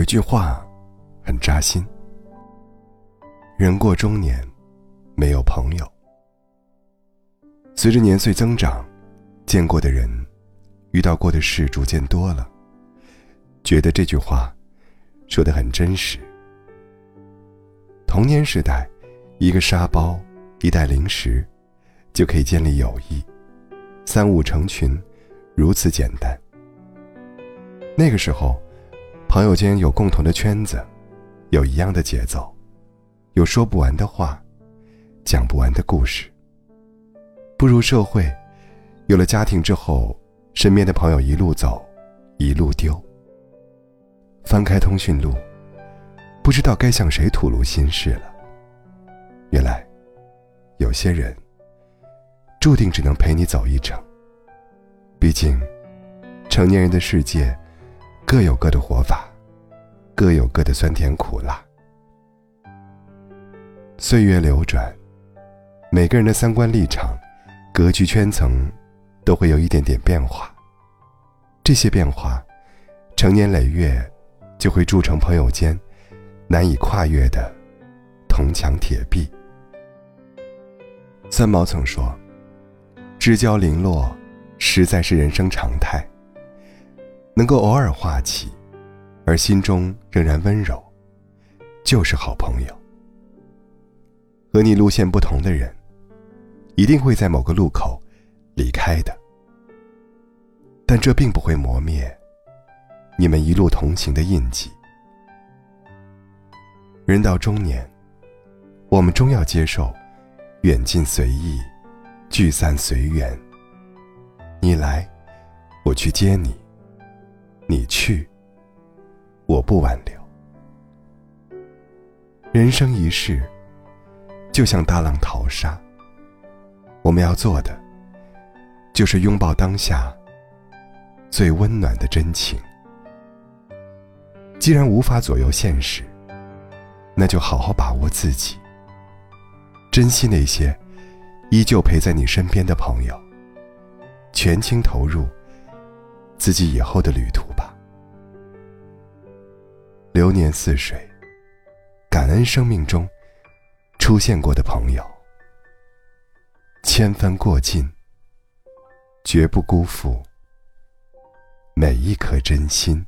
有句话很扎心：人过中年，没有朋友。随着年岁增长，见过的人、遇到过的事逐渐多了，觉得这句话说的很真实。童年时代，一个沙包、一袋零食，就可以建立友谊，三五成群，如此简单。那个时候。朋友间有共同的圈子，有一样的节奏，有说不完的话，讲不完的故事。步入社会，有了家庭之后，身边的朋友一路走，一路丢。翻开通讯录，不知道该向谁吐露心事了。原来，有些人注定只能陪你走一程。毕竟，成年人的世界。各有各的活法，各有各的酸甜苦辣。岁月流转，每个人的三观立场、格局圈层，都会有一点点变化。这些变化，成年累月，就会铸成朋友间难以跨越的铜墙铁壁。三毛曾说：“知交零落，实在是人生常态。”能够偶尔话起，而心中仍然温柔，就是好朋友。和你路线不同的人，一定会在某个路口离开的，但这并不会磨灭你们一路同行的印记。人到中年，我们终要接受远近随意，聚散随缘。你来，我去接你。你去，我不挽留。人生一世，就像大浪淘沙。我们要做的，就是拥抱当下最温暖的真情。既然无法左右现实，那就好好把握自己，珍惜那些依旧陪在你身边的朋友，全情投入。自己以后的旅途吧。流年似水，感恩生命中出现过的朋友，千帆过尽，绝不辜负每一颗真心。